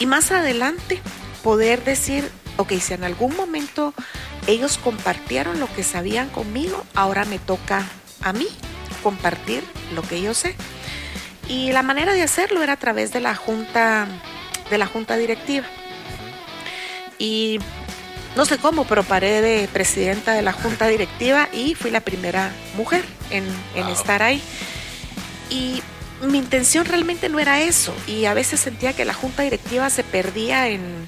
y más adelante poder decir, ok, si en algún momento ellos compartieron lo que sabían conmigo, ahora me toca a mí compartir lo que yo sé. Y la manera de hacerlo era a través de la junta, de la junta directiva. Y no sé cómo, pero paré de presidenta de la junta directiva y fui la primera mujer en, en estar ahí. Y mi intención realmente no era eso. Y a veces sentía que la junta directiva se perdía en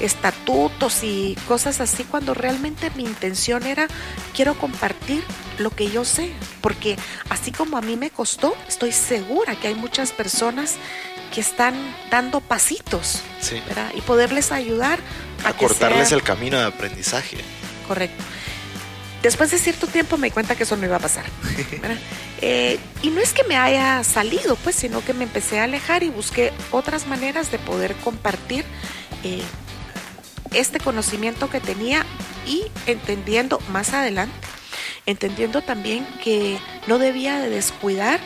estatutos y cosas así cuando realmente mi intención era quiero compartir lo que yo sé, porque así como a mí me costó, estoy segura que hay muchas personas que están dando pasitos y poderles ayudar a, cortarles el camino de aprendizaje. Correcto. Después de cierto tiempo me di cuenta que eso no iba a pasar. Eh, y no es que me haya salido, pues, sino que me empecé a alejar y busqué otras maneras de poder compartir eh, este conocimiento que tenía y entendiendo más adelante, entendiendo también que no debía de descuidar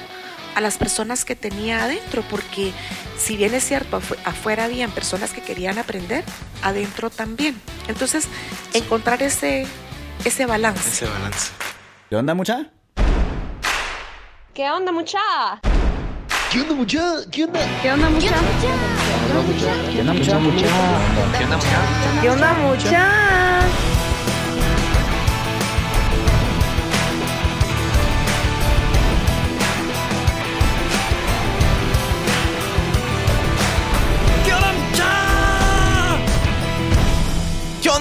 a las personas que tenía adentro, porque si bien es cierto, afuera habían personas que querían aprender, adentro también. Entonces, encontrar ese, ese balance. Ese balance. ¿Qué onda, mucha? ¿Qué onda, mucha? ¿Qué onda, mucha? ¿Qué onda? ¿Qué onda, mucha? ¿Qué onda, mucha? ¿Qué onda, mucha? ¿Qué onda, mucha? ¿Qué onda, mucha?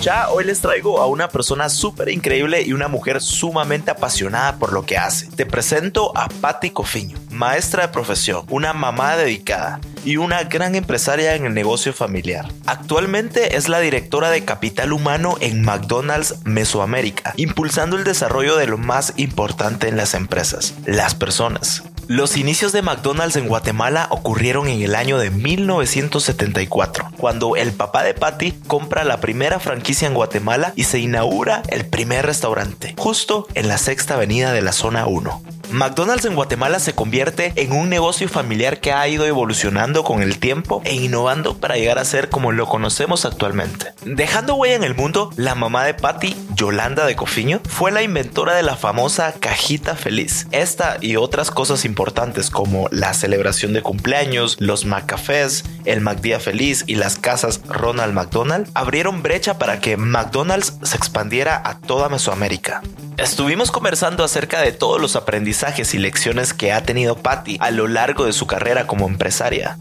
Mucha, hoy les traigo a una persona súper increíble y una mujer sumamente apasionada por lo que hace. Te presento a Patti Cofiño, maestra de profesión, una mamá dedicada y una gran empresaria en el negocio familiar. Actualmente es la directora de capital humano en McDonald's Mesoamérica, impulsando el desarrollo de lo más importante en las empresas, las personas. Los inicios de McDonald's en Guatemala ocurrieron en el año de 1974, cuando el papá de Patty compra la primera franquicia en Guatemala y se inaugura el primer restaurante, justo en la sexta avenida de la zona 1. McDonald's en Guatemala se convierte en un negocio familiar que ha ido evolucionando con el tiempo e innovando para llegar a ser como lo conocemos actualmente. Dejando huella en el mundo, la mamá de Patty, Yolanda de Cofiño, fue la inventora de la famosa cajita feliz. Esta y otras cosas importantes como la celebración de cumpleaños, los McCafés, el McDía Feliz y las casas Ronald McDonald abrieron brecha para que McDonald's se expandiera a toda Mesoamérica. Estuvimos conversando acerca de todos los aprendizajes y lecciones que ha tenido Patty a lo largo de su carrera como empresaria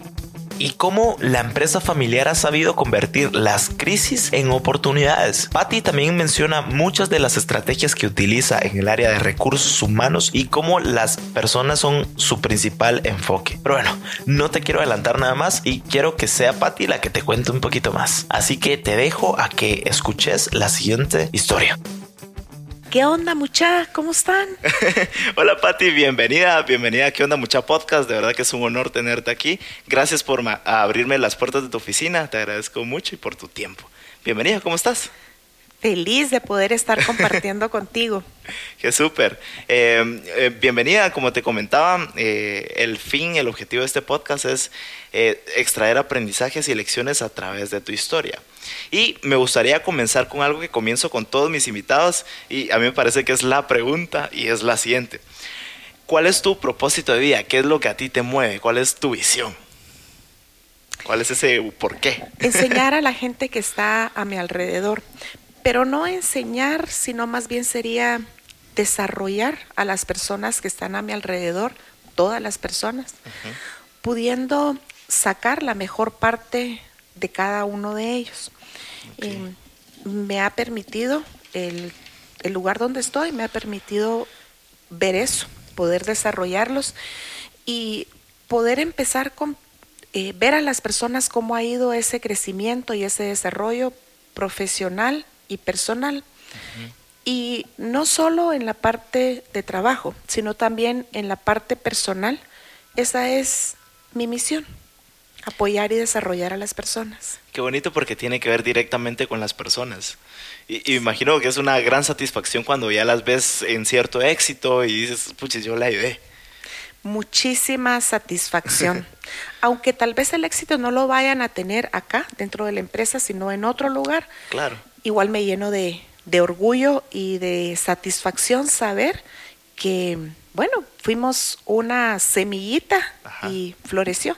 y cómo la empresa familiar ha sabido convertir las crisis en oportunidades. Patty también menciona muchas de las estrategias que utiliza en el área de recursos humanos y cómo las personas son su principal enfoque. Pero bueno, no te quiero adelantar nada más y quiero que sea Patty la que te cuente un poquito más. Así que te dejo a que escuches la siguiente historia. ¿Qué onda, mucha? ¿Cómo están? Hola, Patti, bienvenida, bienvenida a ¿Qué onda, mucha podcast? De verdad que es un honor tenerte aquí. Gracias por abrirme las puertas de tu oficina, te agradezco mucho y por tu tiempo. Bienvenida, ¿cómo estás? Feliz de poder estar compartiendo contigo. Qué súper. Eh, eh, bienvenida, como te comentaba, eh, el fin, el objetivo de este podcast es extraer aprendizajes y lecciones a través de tu historia. Y me gustaría comenzar con algo que comienzo con todos mis invitados y a mí me parece que es la pregunta y es la siguiente. ¿Cuál es tu propósito de vida? ¿Qué es lo que a ti te mueve? ¿Cuál es tu visión? ¿Cuál es ese por qué? Enseñar a la gente que está a mi alrededor, pero no enseñar, sino más bien sería desarrollar a las personas que están a mi alrededor, todas las personas, pudiendo sacar la mejor parte de cada uno de ellos. Eh, me ha permitido, el, lugar donde estoy, me ha permitido ver eso, poder desarrollarlos y poder empezar con eh, ver a las personas cómo ha ido ese crecimiento y ese desarrollo profesional y personal. Y no solo en la parte de trabajo, sino también en la parte personal. Esa es mi misión, apoyar y desarrollar a las personas. Qué bonito porque tiene que ver directamente con las personas. Y, y imagino que es una gran satisfacción cuando ya las ves en cierto éxito y dices, puches, yo la ayudé. Muchísima satisfacción. Aunque tal vez el éxito no lo vayan a tener acá, dentro de la empresa, sino en otro lugar. Claro. Igual me lleno de, de orgullo y de satisfacción saber que, bueno, fuimos una semillita Ajá. y floreció.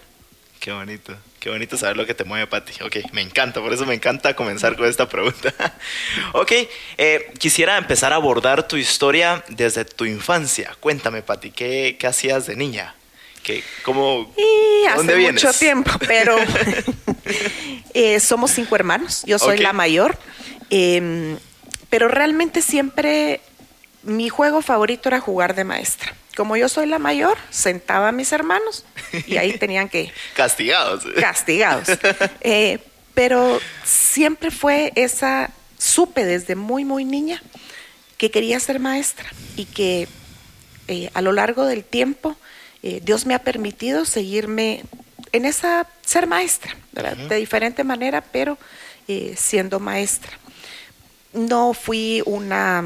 Qué bonito, qué bonito saber lo que te mueve, Pati. Ok, me encanta, por eso me encanta comenzar con esta pregunta. ok, eh, quisiera empezar a abordar tu historia desde tu infancia. Cuéntame, Pati, ¿qué, qué hacías de niña? ¿Qué, cómo, Y hace ¿Dónde vienes? mucho tiempo, pero eh, somos cinco hermanos, yo soy la mayor, eh, pero realmente siempre mi juego favorito era jugar de maestra. Como yo soy la mayor, sentaba a mis hermanos y ahí tenían que Castigados. castigados. Eh, pero siempre fue esa, supe desde muy, muy niña que quería ser maestra y que eh, a lo largo del tiempo eh, Dios me ha permitido seguirme en esa, ser maestra, de diferente manera, pero siendo maestra. No fui una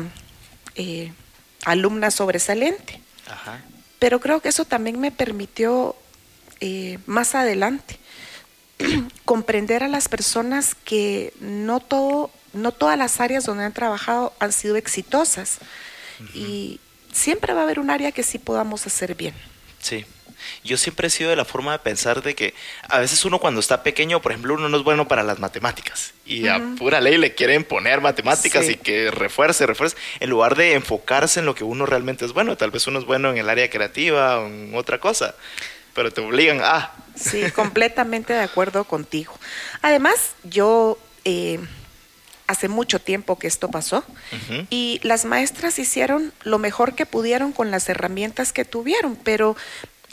alumna sobresaliente, Ajá. pero creo que eso también me permitió eh, más adelante comprender a las personas que no todo, no todas las áreas donde han trabajado han sido exitosas y siempre va a haber un área que sí podamos hacer bien. Sí. Yo siempre he sido de la forma de pensar de que a veces uno cuando está pequeño, por ejemplo, uno no es bueno para las matemáticas y a pura ley le quieren poner matemáticas Sí. y que refuerce, refuerce, en lugar de enfocarse en lo que uno realmente es bueno. Tal vez uno es bueno en el área creativa o en otra cosa, pero te obligan a... Sí, completamente de acuerdo contigo. Además, yo eh, hace mucho tiempo que esto pasó y las maestras hicieron lo mejor que pudieron con las herramientas que tuvieron, pero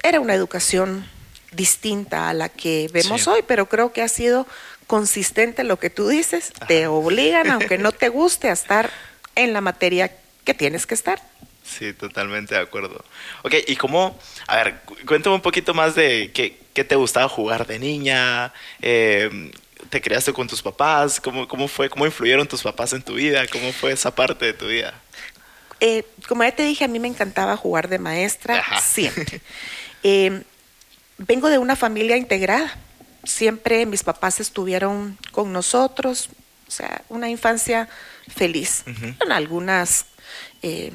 era una educación distinta a la que vemos Sí. hoy, pero creo que ha sido consistente lo que tú dices, te obligan, aunque no te guste, a estar en la materia que tienes que estar. Sí, totalmente de acuerdo. Ok, y cómo, a ver, cu- cuéntame un poquito más de qué, qué te gustaba jugar de niña, eh, te criaste con tus papás, ¿Cómo, cómo fue, cómo influyeron tus papás en tu vida, cómo fue esa parte de tu vida. Eh, como ya te dije, a mí me encantaba jugar de maestra Ajá. siempre. Eh, vengo de una familia integrada. Siempre mis papás estuvieron con nosotros. O sea, una infancia feliz. Ujú. Con algunas eh,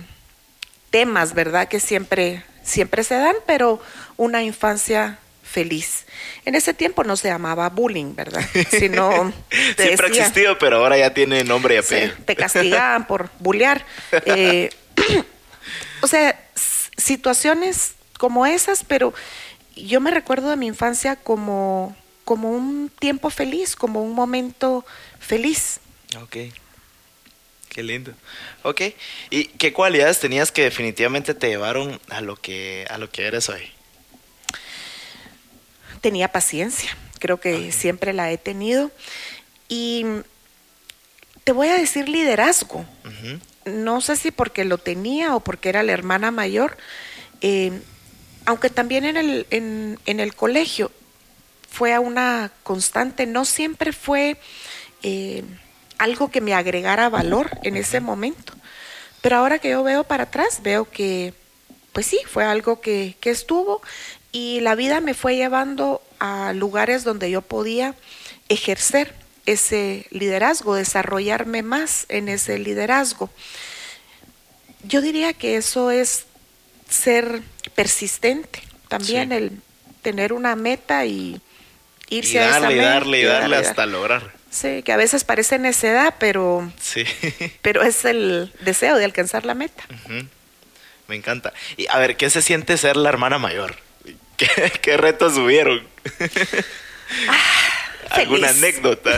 temas, ¿verdad? Que siempre, siempre se dan, pero una infancia feliz. En ese tiempo no se llamaba bullying, ¿verdad? Sino Siempre ha decía- existido, pero ahora ya tiene nombre y Sí, apellido. te castigaban por bullear. Eh, o sea, situaciones como esas, pero yo me recuerdo de mi infancia como, como un tiempo feliz, como un momento feliz. Ok. Qué lindo. Ok. ¿Y qué cualidades tenías que definitivamente te llevaron a lo que, a lo que eres hoy? Tenía paciencia, creo que siempre la he tenido. Y te voy a decir liderazgo. No sé si porque lo tenía o porque era la hermana mayor, eh, aunque también en el, en, en el colegio fue a una constante, no siempre fue eh, algo que me agregara valor en ese momento. Pero ahora que yo veo para atrás, veo que, pues sí, fue algo que, que estuvo y la vida me fue llevando a lugares donde yo podía ejercer ese liderazgo, desarrollarme más en ese liderazgo. Yo diría que eso es ser persistente, también Sí. el tener una meta y irse Y a esa meta, darle, y darle darle, hasta lograr. Sí, que a veces parece necedad, pero, Sí. pero es el deseo de alcanzar la meta. Me encanta. Y a ver, ¿qué se siente ser la hermana mayor? ¿Qué, qué retos hubieron? ¿Alguna feliz. anécdota?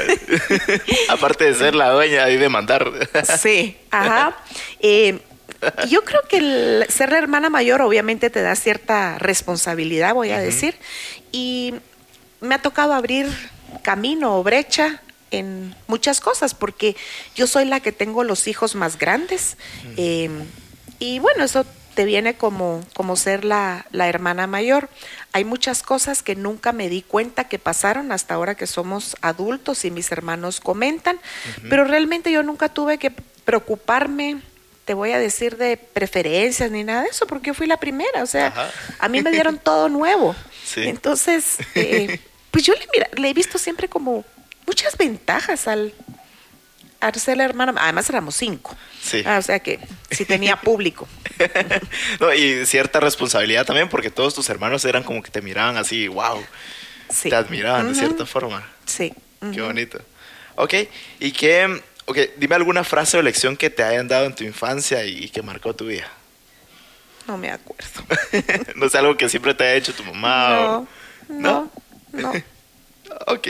Aparte de ser la dueña y de mandar. Sí, ajá. Eh, yo creo que el ser la hermana mayor obviamente te da cierta responsabilidad, voy a decir, y me ha tocado abrir camino o brecha en muchas cosas, porque yo soy la que tengo los hijos más grandes. eh, y bueno, eso te viene como, como ser la, la hermana mayor. Hay muchas cosas que nunca me di cuenta que pasaron hasta ahora que somos adultos y mis hermanos comentan, pero realmente yo nunca tuve que preocuparme, te voy a decir, de preferencias ni nada de eso, porque yo fui la primera, o sea, Ajá. a mí me dieron todo nuevo. Sí. Entonces, eh, pues yo le, mira, le he visto siempre como muchas ventajas al, al ser la hermana, además éramos cinco, Sí. Ah, o sea que sí tenía público. No, y cierta responsabilidad también, porque todos tus hermanos eran como que te miraban así, wow, Sí. te admiraban de cierta forma. Sí. Qué bonito. Ok, y qué, ok, dime alguna frase o lección que te hayan dado en tu infancia y, que marcó tu vida. No me acuerdo. no sé, algo que siempre te haya hecho tu mamá. No, o- no, no. Ok.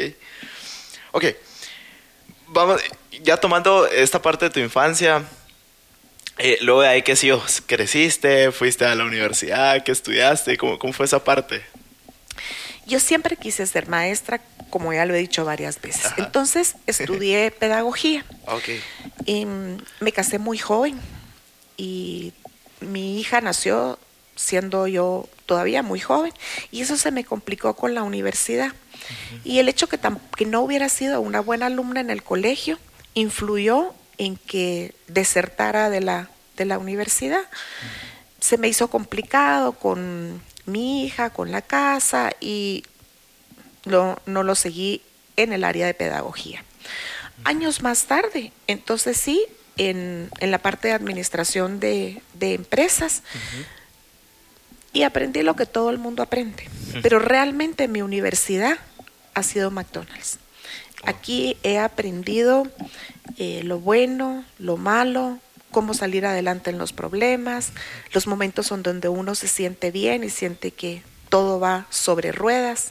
Ok. Vamos, ya tomando esta parte de tu infancia, eh, luego de ahí, ¿qué siguió? ¿Creciste? ¿Fuiste a la universidad? ¿Qué estudiaste? ¿Cómo, cómo fue esa parte? Yo siempre quise ser maestra, como ya lo he dicho varias veces. Ajá. Entonces estudié pedagogía. Y me casé muy joven y mi hija nació siendo yo todavía muy joven y eso se me complicó con la universidad. Y el hecho que, que no hubiera sido una buena alumna en el colegio influyó en que desertara de la, de la universidad. Se me hizo complicado con mi hija, con la casa y lo- no lo seguí en el área de pedagogía. Años más tarde, entonces sí, en, en la parte de administración de, de empresas, y aprendí lo que todo el mundo aprende. Pero realmente mi universidad ha sido McDonald's. Aquí he aprendido eh, lo bueno, lo malo, cómo salir adelante en los problemas, los momentos en donde uno se siente bien y siente que todo va sobre ruedas.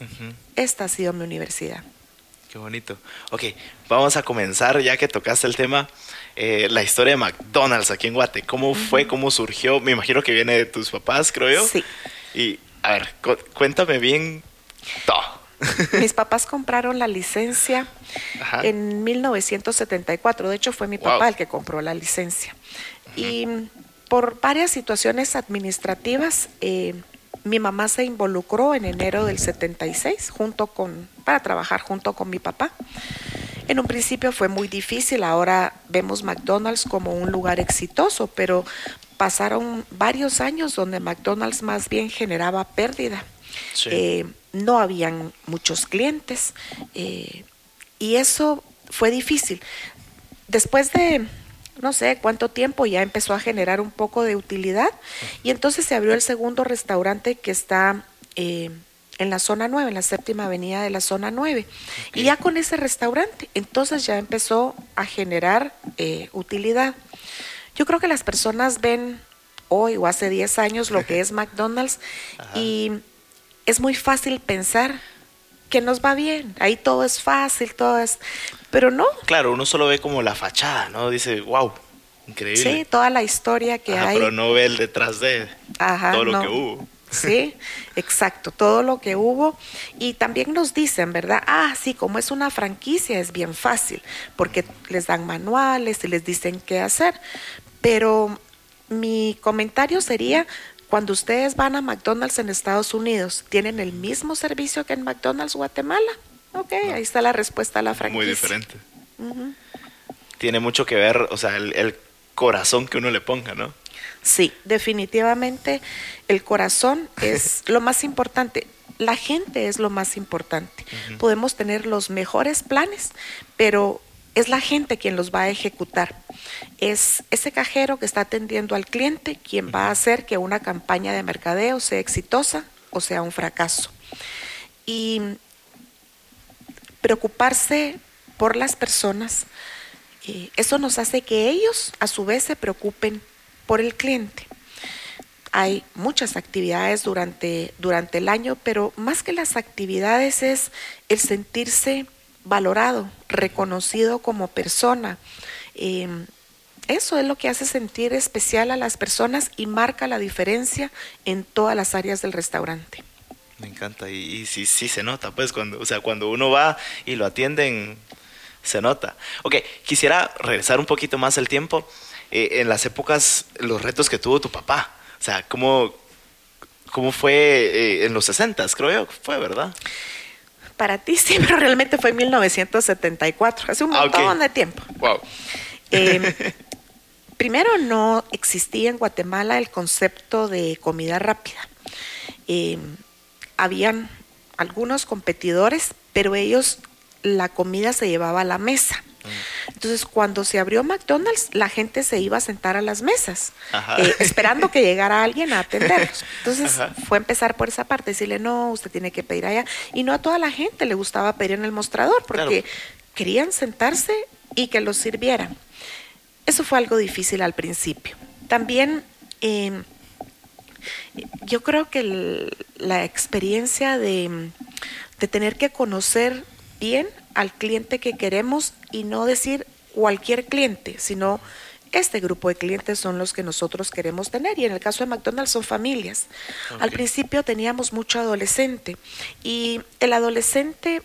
Esta ha sido mi universidad. Qué bonito. Ok, vamos a comenzar, ya que tocaste el tema, eh, la historia de McDonald's aquí en Guate. ¿Cómo fue? ¿Cómo surgió? Me imagino que viene de tus papás, creo yo. Sí. Y, a ver, cu- cuéntame bien todo. Mis papás compraron la licencia Ajá. en 1974. De hecho, fue mi Wow. papá el que compró la licencia. Y por varias situaciones administrativas, eh, mi mamá se involucró en enero del 76 junto con, para trabajar junto con mi papá. En un principio fue muy difícil, ahora vemos McDonald's como un lugar exitoso, pero pasaron varios años donde McDonald's más bien generaba pérdida. Sí. Eh, no habían muchos clientes eh, y eso fue difícil. Después de no sé cuánto tiempo ya empezó a generar un poco de utilidad y entonces se abrió el segundo restaurante que está eh, en la zona 9, en la séptima avenida de la zona 9. Y ya con ese restaurante, entonces ya empezó a generar eh, utilidad. Yo creo que las personas ven hoy o hace 10 años lo que es McDonald's y es muy fácil pensar que nos va bien, ahí todo es fácil, todo es... Pero no, Claro, uno solo ve como la fachada, ¿no? Dice, wow, increíble. sí, toda la historia que Ajá, hay. pero no ve el detrás de Ajá, todo lo no. que hubo. Sí, exacto, todo lo que hubo. Y también nos dicen, ¿verdad? Ah, sí, como es una franquicia es bien fácil, porque les dan manuales y les dicen qué hacer. Pero mi comentario sería, cuando ustedes van a McDonald's en Estados Unidos, ¿tienen el mismo servicio que en McDonald's Guatemala? Ok, ahí está la respuesta a la franquicia. Muy diferente. Tiene mucho que ver, o sea, el, el corazón que uno le ponga, ¿no? Sí, definitivamente el corazón es lo más importante. La gente es lo más importante. Podemos tener los mejores planes, pero es la gente quien los va a ejecutar. Es ese cajero que está atendiendo al cliente quien va a hacer que una campaña de mercadeo sea exitosa o sea un fracaso. Y preocuparse por las personas, eh, eso nos hace que ellos a su vez se preocupen por el cliente. Hay muchas actividades durante, durante el año, pero más que las actividades es el sentirse valorado, reconocido como persona. Eh, eso es lo que hace sentir especial a las personas y marca la diferencia en todas las áreas del restaurante. Me encanta y, y sí, sí se nota, pues, cuando, o sea, cuando uno va y lo atienden, Se nota. Ok, quisiera regresar un poquito más el tiempo. Eh, en las épocas, los retos que tuvo tu papá. O sea, ¿cómo, cómo fue eh, en los 60 creo yo? Fue, ¿verdad? Para ti sí, pero realmente fue en 1974, hace un Ah, montón de tiempo. Wow. Eh, primero, no existía en Guatemala el concepto de comida rápida. Eh, habían algunos competidores, pero ellos la comida se llevaba a la mesa. Entonces, cuando se abrió McDonald's, la gente se iba a sentar a las mesas, eh, esperando que llegara alguien a atenderlos. Entonces, Ajá. fue empezar por esa parte, decirle, no, usted tiene que pedir allá. Y no a toda la gente le gustaba pedir en el mostrador, porque Claro. querían sentarse y que los sirvieran. Eso fue algo difícil al principio. También eh, yo creo que el- la experiencia de, de tener que conocer bien al cliente que queremos y no decir cualquier cliente, sino este grupo de clientes son los que nosotros queremos tener. Y en el caso de McDonald's son familias. Al principio teníamos mucho adolescente y el adolescente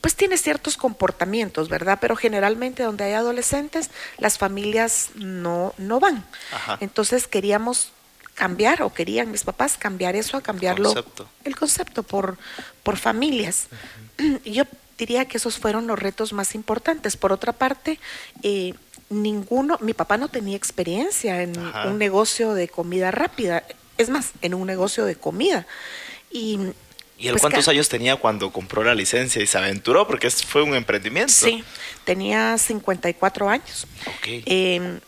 pues tiene ciertos comportamientos, ¿verdad? Pero generalmente donde hay adolescentes, las familias no, no van. Ajá. Entonces queríamos cambiar, o querían mis papás cambiar eso a cambiarlo. concepto. El concepto por, por familias. Y Yo diría que esos fueron los retos más importantes. Por otra parte, eh, ninguno, mi papá no tenía experiencia en Ajá. un negocio de comida rápida. Es más, en un negocio de comida. Y, ¿Y él pues, cuántos años tenía cuando compró la licencia y se aventuró? Porque fue un emprendimiento. Sí, tenía 54 años. Eh,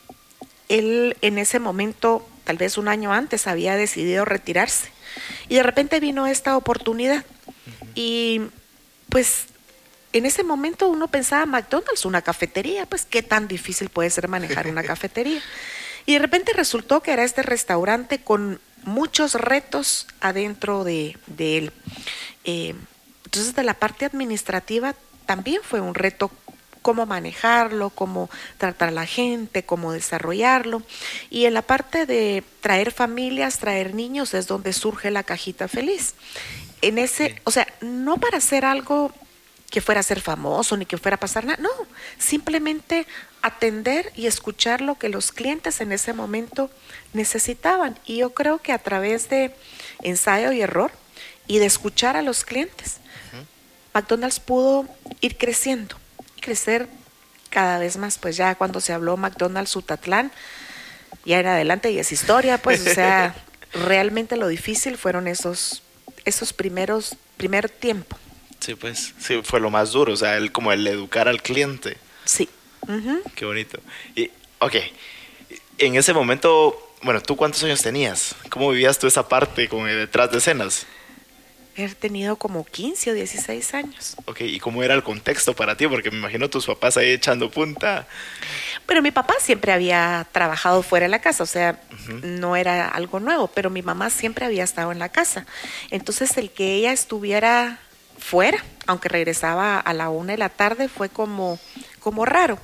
él en ese momento, tal vez un año antes, había decidido retirarse. Y de repente vino esta oportunidad. Y pues en ese momento uno pensaba, McDonald's, una cafetería, pues qué tan difícil puede ser manejar una cafetería. Y de repente resultó que era este restaurante con muchos retos adentro de, de él. Eh, entonces, de la parte administrativa también fue un reto cómo manejarlo, cómo tratar a la gente, cómo desarrollarlo. Y en la parte de traer familias, traer niños, es donde surge la cajita feliz. En ese, o sea, no para hacer algo que fuera a ser famoso ni que fuera a pasar nada, no, simplemente atender y escuchar lo que los clientes en ese momento necesitaban. Y yo creo que a través de ensayo y error y de escuchar a los clientes, McDonald's pudo ir creciendo, crecer cada vez más. Pues ya cuando se habló McDonald's Utatlán, ya en adelante y es historia, pues, o sea, realmente lo difícil fueron esos, esos primeros, primer tiempo. Sí, pues. Sí, fue lo más duro. O sea, el, como el educar al cliente. Sí. Ujú. Qué bonito. Y, ok. En ese momento, bueno, ¿tú cuántos años tenías? ¿Cómo vivías tú esa parte como de detrás de escenas? He tenido como 15 o 16 años. Ok, ¿y cómo era el contexto para ti? Porque me imagino tus papás ahí echando punta. Pero mi papá siempre había trabajado fuera de la casa, o sea, no era algo nuevo, pero mi mamá siempre había estado en la casa. Entonces, el que ella estuviera fuera, aunque regresaba a la una de la tarde, fue como, como raro.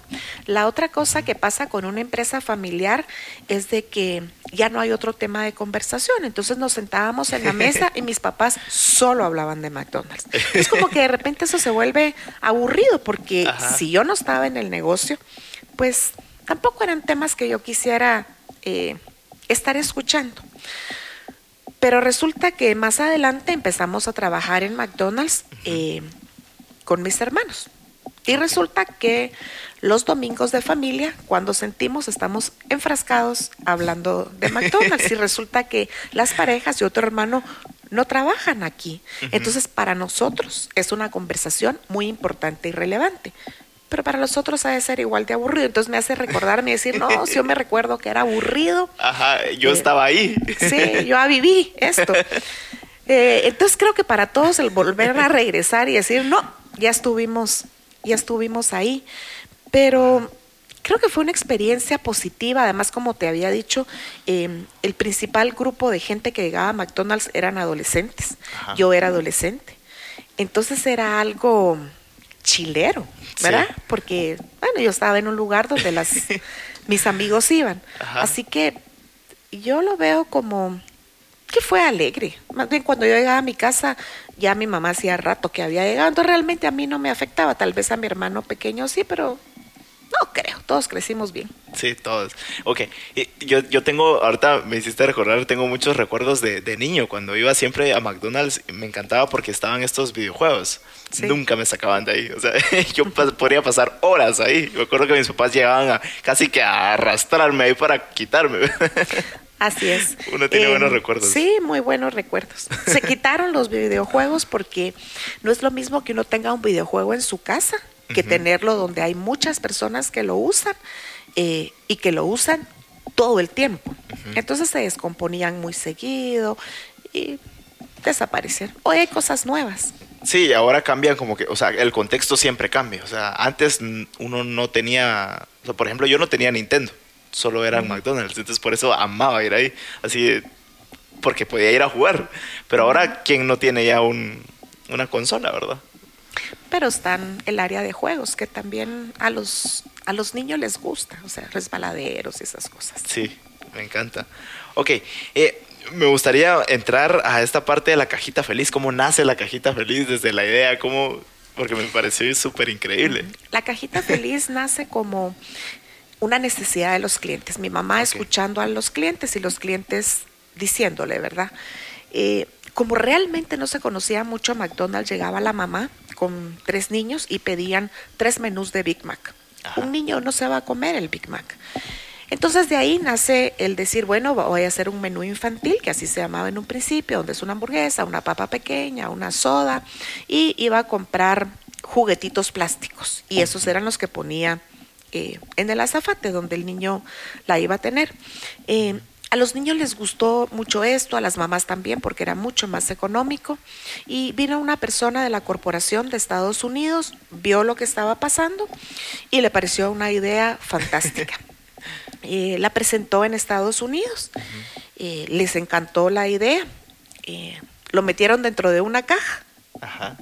La otra cosa que pasa con una empresa familiar es de que ya no hay otro tema de conversación. Entonces nos sentábamos en la mesa y mis papás solo hablaban de McDonald's. Es como que de repente eso se vuelve aburrido porque Ajá. si yo no estaba en el negocio, pues tampoco eran temas que yo quisiera eh, estar escuchando. Pero resulta que más adelante empezamos a trabajar en McDonald's eh, con mis hermanos. Y resulta que los domingos de familia, cuando sentimos, estamos enfrascados hablando de McDonald's. y resulta que las parejas y otro hermano no trabajan aquí. Entonces, para nosotros es una conversación muy importante y relevante. Pero para los otros ha de ser igual de aburrido. Entonces me hace recordarme y decir, no, si yo me recuerdo que era aburrido. Ajá, yo Eh, estaba ahí. Sí, yo viví esto. Eh, entonces creo que para todos el volver a regresar y decir, no, ya estuvimos, ya estuvimos ahí. Pero creo que fue una experiencia positiva. Además, como te había dicho, eh, el principal grupo de gente que llegaba a McDonald's eran adolescentes. Ajá. Yo era adolescente. Entonces era algo chilero, ¿verdad? Sí. Porque, bueno, yo estaba en un lugar donde las, mis amigos iban. Ajá. Así que yo lo veo como que fue alegre. Más bien cuando yo llegaba a mi casa, ya mi mamá hacía rato que había llegado, entonces realmente a mí no me afectaba, tal vez a mi hermano pequeño sí, pero no creo, todos crecimos bien. Sí, todos. Ok, yo, yo tengo, ahorita me hiciste recordar, tengo muchos recuerdos de, de niño, cuando iba siempre a McDonald's, me encantaba porque estaban estos videojuegos. Sí. Nunca me sacaban de ahí. O sea, yo pas- podría pasar horas ahí. Me acuerdo que mis papás llegaban a, casi que a arrastrarme ahí para quitarme. Así es. Uno tiene buenos recuerdos. Sí, muy buenos recuerdos. Se quitaron los videojuegos porque no es lo mismo que uno tenga un videojuego en su casa que tenerlo donde hay muchas personas que lo usan eh, y que lo usan todo el tiempo. Entonces se descomponían muy seguido y desaparecieron. Hoy hay cosas nuevas. Sí, ahora cambian como que, o sea, el contexto siempre cambia. O sea, antes uno no tenía, o sea, por ejemplo, yo no tenía Nintendo, solo era McDonald's, entonces por eso amaba ir ahí, así, porque podía ir a jugar. Pero ahora, ¿quién no tiene ya un, una consola, verdad? Pero están el área de juegos que también a los, a los niños les gusta, o sea, resbaladeros y esas cosas. Sí, me encanta. Ok, eh, me gustaría entrar a esta parte de la cajita feliz, cómo nace la cajita feliz desde la idea, cómo, porque me pareció súper increíble. La cajita feliz nace como una necesidad de los clientes. Mi mamá escuchando a los clientes y los clientes diciéndole, ¿verdad? Eh, como realmente no se conocía mucho McDonald's, llegaba la mamá con tres niños y pedían tres menús de Big Mac. Ajá. Un niño no se va a comer el Big Mac. Entonces de ahí nace el decir, bueno, voy a hacer un menú infantil, que así se llamaba en un principio, donde es una hamburguesa, una papa pequeña, una soda, y iba a comprar juguetitos plásticos. Y esos eran los que ponía eh, en el azafate, donde el niño la iba a tener. Eh, a los niños les gustó mucho esto, a las mamás también, porque era mucho más económico. Y vino una persona de la corporación de Estados Unidos, vio lo que estaba pasando y le pareció una idea fantástica. Eh, la presentó en Estados Unidos, Eh, les encantó la idea, Eh, lo metieron dentro de una caja Ajá.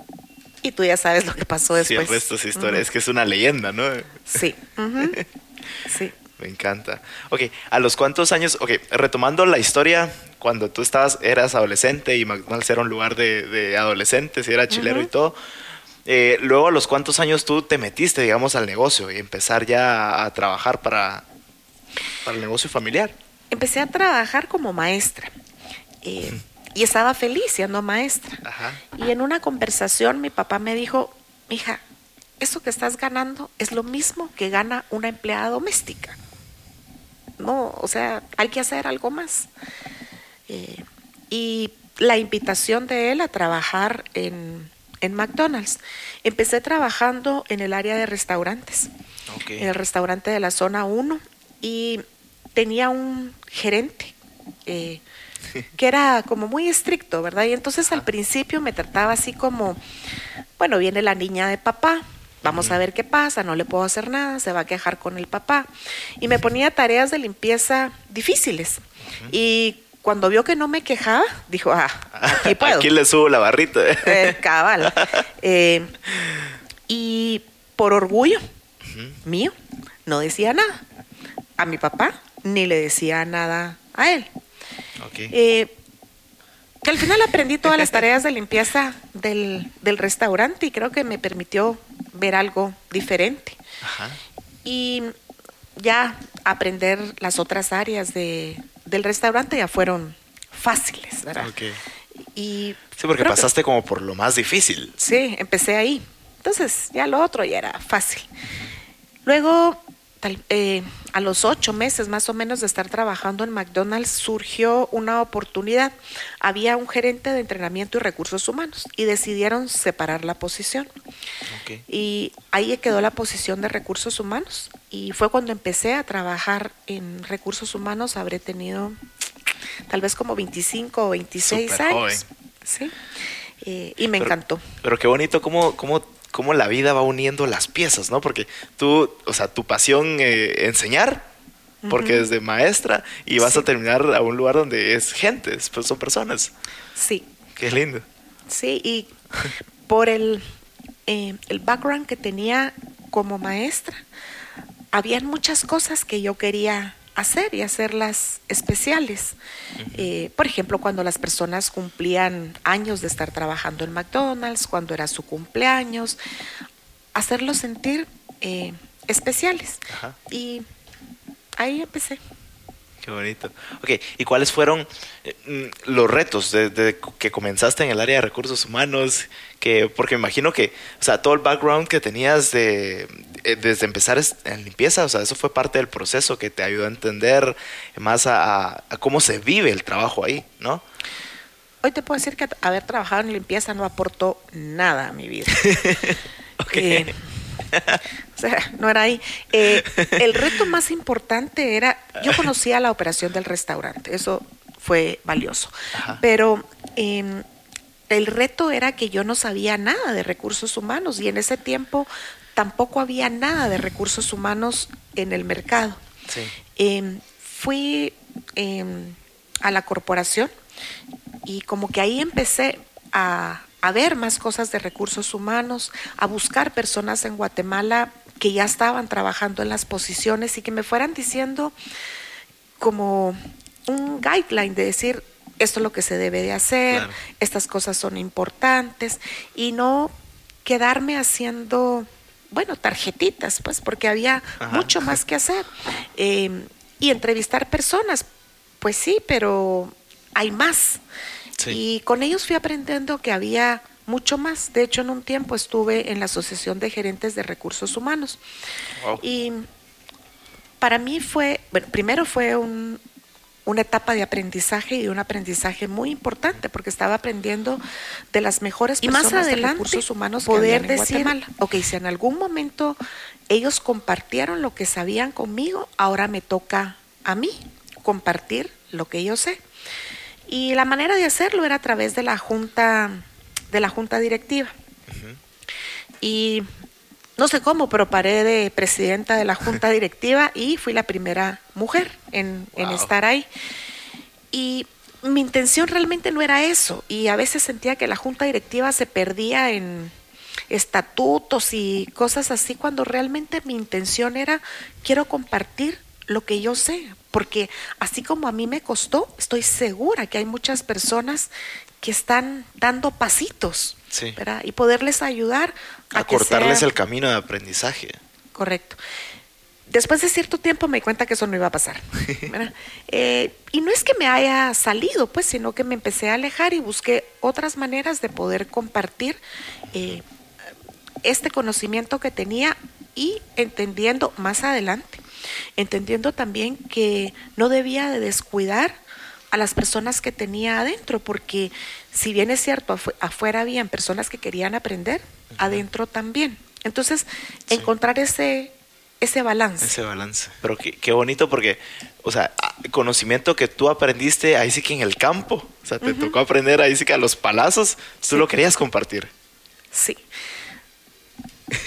y tú ya sabes lo que pasó Sí, después. el resto es historia, Ujú. es que es una leyenda, ¿no? Sí, sí. Me encanta. Ok, ¿a los cuántos años? Ok, retomando la historia, cuando tú estabas, eras adolescente y McDonald's era un lugar de, de adolescentes y era chilero y todo. eh, luego, ¿a los cuántos años tú te metiste, digamos, al negocio y empezar ya a, a trabajar para, para el negocio familiar? Empecé a trabajar como maestra eh, y estaba feliz siendo maestra. Ajá. Y en una conversación mi papá me dijo, hija, eso que estás ganando es lo mismo que gana una empleada doméstica. No, o sea, hay que hacer algo más. Eh, y la invitación de él a trabajar en, en McDonald's. Empecé trabajando en el área de restaurantes, en el restaurante de la zona 1, y tenía un gerente. eh, que era como muy estricto, ¿verdad? Y entonces al principio me trataba así como, bueno, viene la niña de papá, vamos a ver qué pasa, no le puedo hacer nada, se va a quejar con el papá. Y me ponía tareas de limpieza difíciles. Y cuando vio que no me quejaba, dijo, ah, aquí puedo. Aquí le subo la barrita. Eh, cabal. Eh, y por orgullo mío, no decía nada. A mi papá ni le decía nada a él. Ok. Eh, que al final aprendí todas las tareas de limpieza del, del restaurante y creo que me permitió ver algo diferente. Ajá. Y ya aprender las otras áreas de, del restaurante ya fueron fáciles, ¿verdad? Y Sí, porque que- pasaste como por lo más difícil. Sí, empecé ahí. Entonces, ya lo otro ya era fácil. Luego, tal- eh, a los ocho meses más o menos de estar trabajando en McDonald's, surgió una oportunidad. Había un gerente de entrenamiento y recursos humanos y decidieron separar la posición. Y ahí quedó la posición de recursos humanos. Y fue cuando empecé a trabajar en recursos humanos, habré tenido tal vez como 25 o 26 Súper años. joven. Sí. Eh, y me Pero- encantó. Pero qué bonito cómo, cómo, cómo la vida va uniendo las piezas, ¿no? Porque tú, o sea, tu pasión eh, enseñar, porque Ujú. desde maestra y vas Sí. a terminar a un lugar donde es gente, pues son personas. Sí, Qué lindo. sí, y por el, eh, el background que tenía como maestra, habían muchas cosas que yo quería hacer y hacerlas especiales. Eh, por ejemplo, cuando las personas cumplían años de estar trabajando en McDonald's, cuando era su cumpleaños, hacerlos sentir eh, especiales. Ajá. Y ahí empecé. Qué bonito. Ok, ¿y cuáles fueron eh, mm, los retos desde que comenzaste en el área de recursos humanos? Que, porque me imagino que, o sea, todo el background que tenías de, eh, desde empezar en limpieza, o sea, eso fue parte del proceso que te ayudó a entender más a, cómo se vive el trabajo ahí, ¿no? Hoy te puedo decir que haber trabajado en limpieza no aportó nada a mi vida. Ok. Eh, o sea, no era ahí. Eh, el reto más importante era, yo conocía la operación del restaurante, eso fue valioso, Ajá. pero eh, el reto era que yo no sabía nada de recursos humanos y en ese tiempo tampoco había nada de recursos humanos en el mercado. Sí. Eh, fui eh, a la corporación y como que ahí empecé a, a ver más cosas de recursos humanos, a buscar personas en Guatemala que ya estaban trabajando en las posiciones y que me fueran diciendo como un guideline de decir esto es lo que se debe de hacer, Claro. estas cosas son importantes y no quedarme haciendo, bueno, tarjetitas, pues, porque había Ajá. mucho más que hacer. Eh, y entrevistar personas, pues sí, pero hay más. Sí. Y con ellos fui aprendiendo que había mucho más. De hecho, en un tiempo estuve en la Asociación de Gerentes de Recursos Humanos. Wow. Y para mí fue, bueno, primero fue un- una etapa de aprendizaje y un aprendizaje muy importante porque estaba aprendiendo de las mejores Y más personas de recursos humanos que poder en decir- Guatemala. Ok, si en algún momento ellos compartieron lo que sabían conmigo, ahora me toca a mí compartir lo que yo sé. Y la manera de hacerlo era a través de la junta, de la junta directiva. Y no sé cómo, pero paré de presidenta de la junta directiva y fui la primera mujer en, en estar ahí. Y mi intención realmente no era eso. Y a veces sentía que la junta directiva se perdía en estatutos y cosas así, cuando realmente mi intención era, quiero compartir lo que yo sé, porque así como a mí me costó, estoy segura que hay muchas personas que están dando pasitos. Y poderles ayudar a, A cortarles sea- el camino de aprendizaje. Correcto. Después de cierto tiempo me di cuenta que eso no iba a pasar. Eh, y no es que me haya salido, pues, sino que me empecé a alejar y busqué otras maneras de poder compartir eh, este conocimiento que tenía y entendiendo más adelante, entendiendo también que no debía de descuidar a las personas que tenía adentro, porque si bien es cierto, afu- afuera habían personas que querían aprender, adentro también. Entonces, Sí. encontrar ese, ese balance. Ese balance. Pero qué, qué bonito porque, o sea, a- conocimiento que tú aprendiste ahí sí que en el campo. O sea, te tocó aprender ahí sí que a los palazos, tú Sí. lo querías compartir. Sí.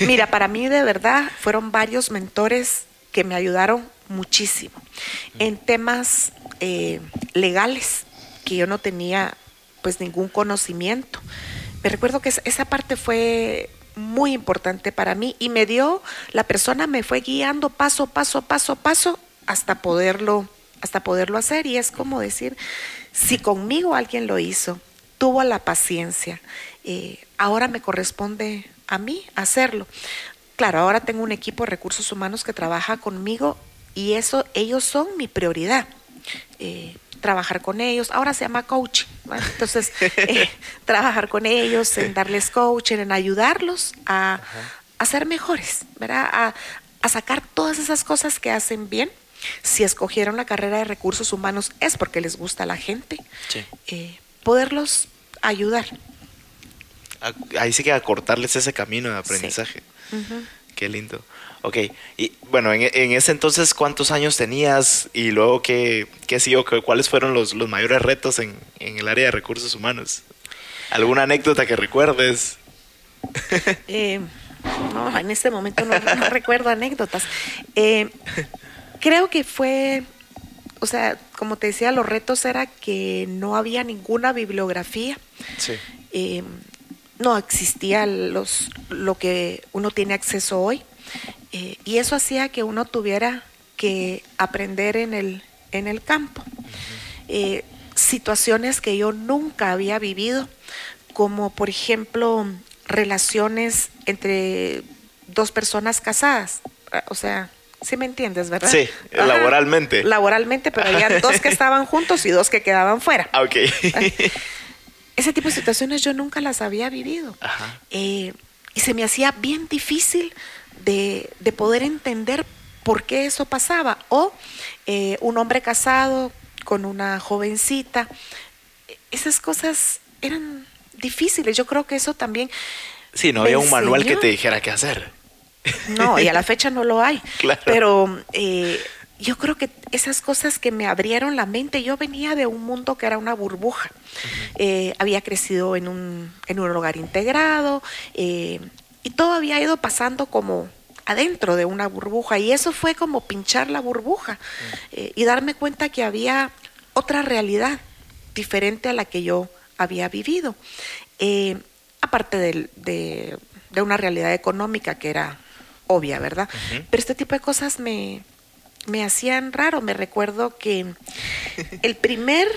Mira, para mí de verdad fueron varios mentores que me ayudaron muchísimo en temas eh, legales que yo no tenía pues ningún conocimiento. Me recuerdo que esa- parte fue muy importante para mí y me dio, la persona me fue guiando paso, paso, paso, paso hasta poderlo, hasta poderlo hacer y es como decir, si conmigo alguien lo hizo, tuvo la paciencia, eh, ahora me corresponde a mí hacerlo. Claro, ahora tengo un equipo de recursos humanos que trabaja conmigo y eso, ellos son mi prioridad. Eh, trabajar con ellos, ahora se llama coaching, entonces eh, trabajar con ellos, en darles coaching, en ayudarlos a, a ser mejores, ¿verdad? A, a sacar todas esas cosas que hacen bien. Si escogieron la carrera de recursos humanos es porque les gusta la gente, Sí. eh, poderlos ayudar. A- Ahí sí que a cortarles ese camino de aprendizaje. Qué lindo. Ok, y bueno, en, en ese entonces, ¿cuántos años tenías? Y luego, ¿qué, qué siguió? ¿Qué- ¿Cuáles fueron los, los mayores retos en, en el área de recursos humanos? ¿Alguna anécdota que recuerdes? Eh, no, en este momento no, no recuerdo anécdotas. Eh, creo que fue, o sea, como te decía, los retos era que no había ninguna bibliografía, Sí. eh, no existía los, lo que uno tiene acceso hoy, eh, y eso hacía que uno tuviera que aprender en el, en el campo. Eh, situaciones que yo nunca había vivido, como por ejemplo relaciones entre dos personas casadas. O sea, sí me entiendes, ¿verdad? Sí, laboralmente. Laboralmente, pero había dos que estaban juntos y dos que quedaban fuera. Ah, ok. Ese tipo de situaciones yo nunca las había vivido. Eh, y se me hacía bien difícil de, de, poder entender por qué eso pasaba. O eh, un hombre casado con una jovencita. Esas cosas eran difíciles. Yo creo que eso también... Sí, no había un manual que te dijera qué hacer. No, y a la fecha no lo hay. Claro. Pero eh, yo creo que esas cosas que me abrieron la mente, yo venía de un mundo que era una burbuja. Eh, había crecido en un, en un hogar integrado eh, y todo había ido pasando como adentro de una burbuja y eso fue como pinchar la burbuja y darme cuenta que había otra realidad diferente a la que yo había vivido. aparte de, de una realidad económica que era obvia, ¿verdad? Pero este tipo de cosas me, me hacían raro. Me recuerdo que el primer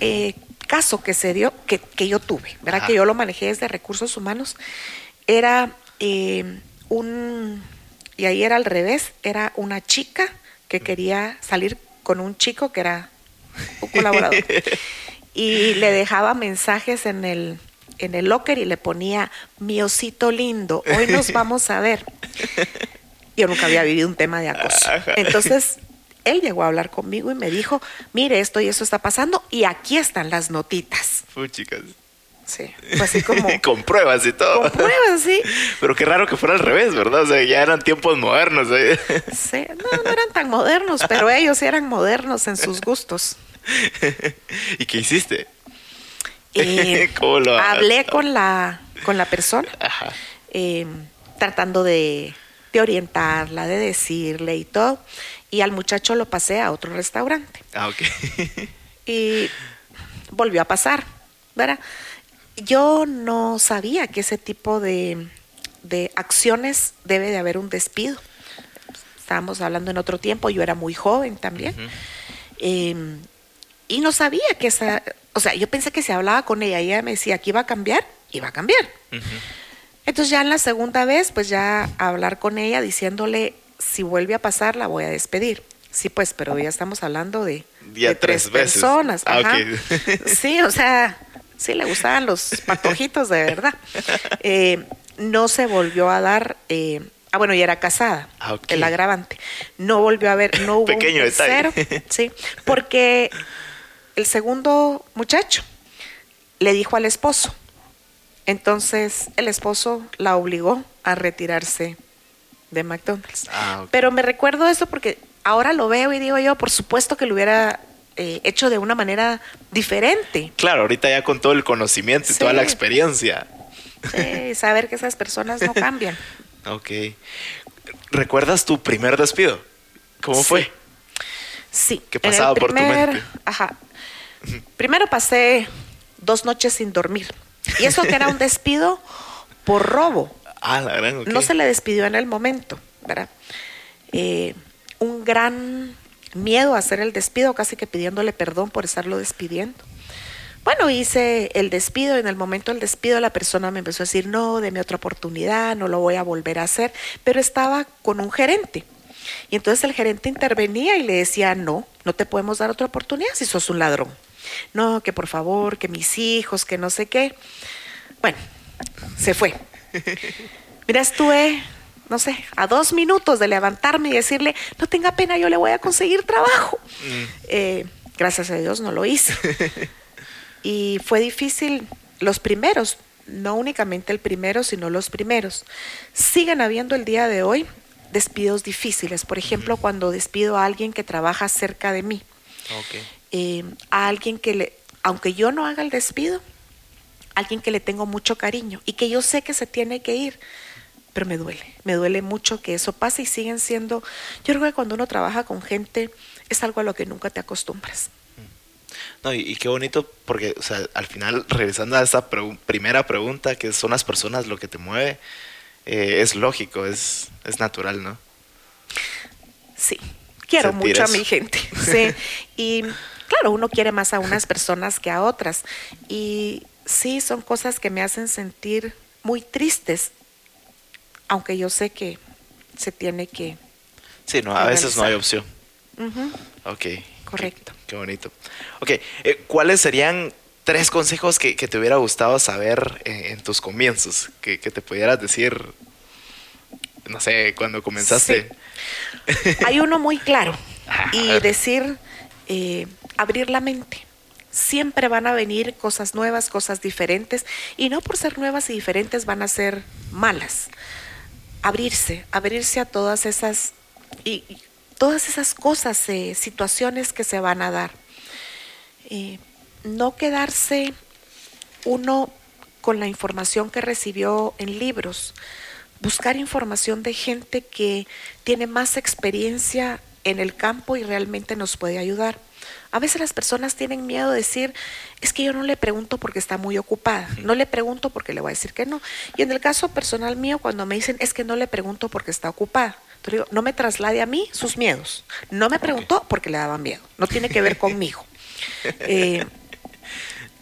eh, caso que se dio, que, que yo tuve, ¿verdad? Que yo lo manejé desde recursos humanos, era eh, un, y ahí era al revés, era una chica que quería salir con un chico que era un colaborador. y le dejaba mensajes en el en el locker y le ponía mi osito lindo, hoy nos vamos a ver. Yo nunca había vivido un tema de acoso. Entonces, él llegó a hablar conmigo y me dijo, mire, esto y eso está pasando y aquí están las notitas. Fue chicas. Sí, fue así como... con pruebas y todo. Con pruebas, sí. Pero qué raro que fuera al revés, ¿verdad? O sea, ya eran tiempos modernos. ¿eh? Sí, no, no eran tan modernos, pero ellos eran modernos en sus gustos. ¿Y qué hiciste? Eh, hablé con la, con la persona, eh, tratando de, de, orientarla, de decirle y todo. Y al muchacho lo pasé a otro restaurante. Ah, ok. y volvió a pasar, ¿verdad? Yo no sabía que ese tipo de, de acciones debe de haber un despido. Estábamos hablando en otro tiempo, yo era muy joven también. Em, y no sabía que esa, o sea, yo pensé que si hablaba con ella y ella me decía que iba a cambiar, iba a cambiar. Entonces ya en la segunda vez, pues ya hablar con ella diciéndole, si vuelve a pasar, la voy a despedir. Sí, pues, pero ya estamos hablando de, tres, personas. Ah, sí, o sea, sí le gustaban los patojitos de verdad. Eh, no se volvió a dar... Eh, ah, bueno, y era casada, ah, el agravante. No volvió a ver, no hubo Pequeño un sí, porque el segundo muchacho le dijo al esposo. Entonces el esposo la obligó a retirarse de McDonald's. Ah, Pero me recuerdo eso porque ahora lo veo y digo yo, por supuesto que lo hubiera eh, hecho de una manera diferente. Claro, ahorita ya con todo el conocimiento y toda la experiencia. Sí, saber que esas personas no cambian. ok. ¿Recuerdas tu primer despido? ¿Cómo fue? Sí. ¿Qué pasaba por tu mente? Ajá. Primero pasé dos noches sin dormir. Y eso que era un despido por robo. Ah, la gran, No se le despidió en el momento, ¿verdad? Eh, un gran miedo a hacer el despido, casi que pidiéndole perdón por estarlo despidiendo. Bueno, hice el despido, y en el momento del despido la persona me empezó a decir, no, deme otra oportunidad, no lo voy a volver a hacer, pero estaba con un gerente. Y entonces el gerente intervenía y le decía, no, no te podemos dar otra oportunidad si sos un ladrón no, que por favor, que mis hijos, que no sé qué. Bueno, se fue. Mira, estuve, no sé, a dos minutos de levantarme y decirle, no tenga pena, yo le voy a conseguir trabajo. Mm. Eh, gracias a Dios no lo hice. y fue difícil los primeros, no únicamente el primero, sino los primeros. Siguen habiendo el día de hoy despidos difíciles. Por ejemplo, cuando despido a alguien que trabaja cerca de mí. Eh, a alguien que le, aunque yo no haga el despido, alguien que le tengo mucho cariño y que yo sé que se tiene que ir, pero me duele, me duele mucho que eso pase y siguen siendo, yo creo que cuando uno trabaja con gente es algo a lo que nunca te acostumbras. No, y, qué bonito, porque o sea, al final, regresando a esa primera pregunta, que son las personas lo que te mueve, eh, es lógico, es, es natural, ¿no? Sí, quiero sentir mucho a mi gente. Sí. Y claro, uno quiere más a unas personas que a otras. Y sí, son cosas que me hacen sentir muy tristes, aunque yo sé que se tiene que... Sí, no, a veces no hay opción. Ok. correcto. Qué bonito. Ok, eh, ¿cuáles serían tres consejos que, que te hubiera gustado saber eh, en tus comienzos? Que, que te pudieras decir, no sé, cuando comenzaste. Hay uno muy claro Ajá, a y decir, eh, abrir la mente. Siempre van a venir cosas nuevas, cosas diferentes, y no por ser nuevas y diferentes van a ser malas. Abrirse, abrirse a todas esas y, y todas esas cosas, eh, situaciones que se van a dar. Eh, no quedarse uno con la información que recibió en libros, buscar información de gente que tiene más experiencia en el campo y realmente nos puede ayudar. A veces las personas tienen miedo de decir, es que yo no le pregunto porque está muy ocupada, no le pregunto porque le voy a decir que no. Y en el caso personal mío, cuando me dicen, es que no le pregunto porque está ocupada, entonces digo, no me traslade a mí sus miedos. No me preguntó porque le daban miedo, no tiene que ver conmigo. Eh,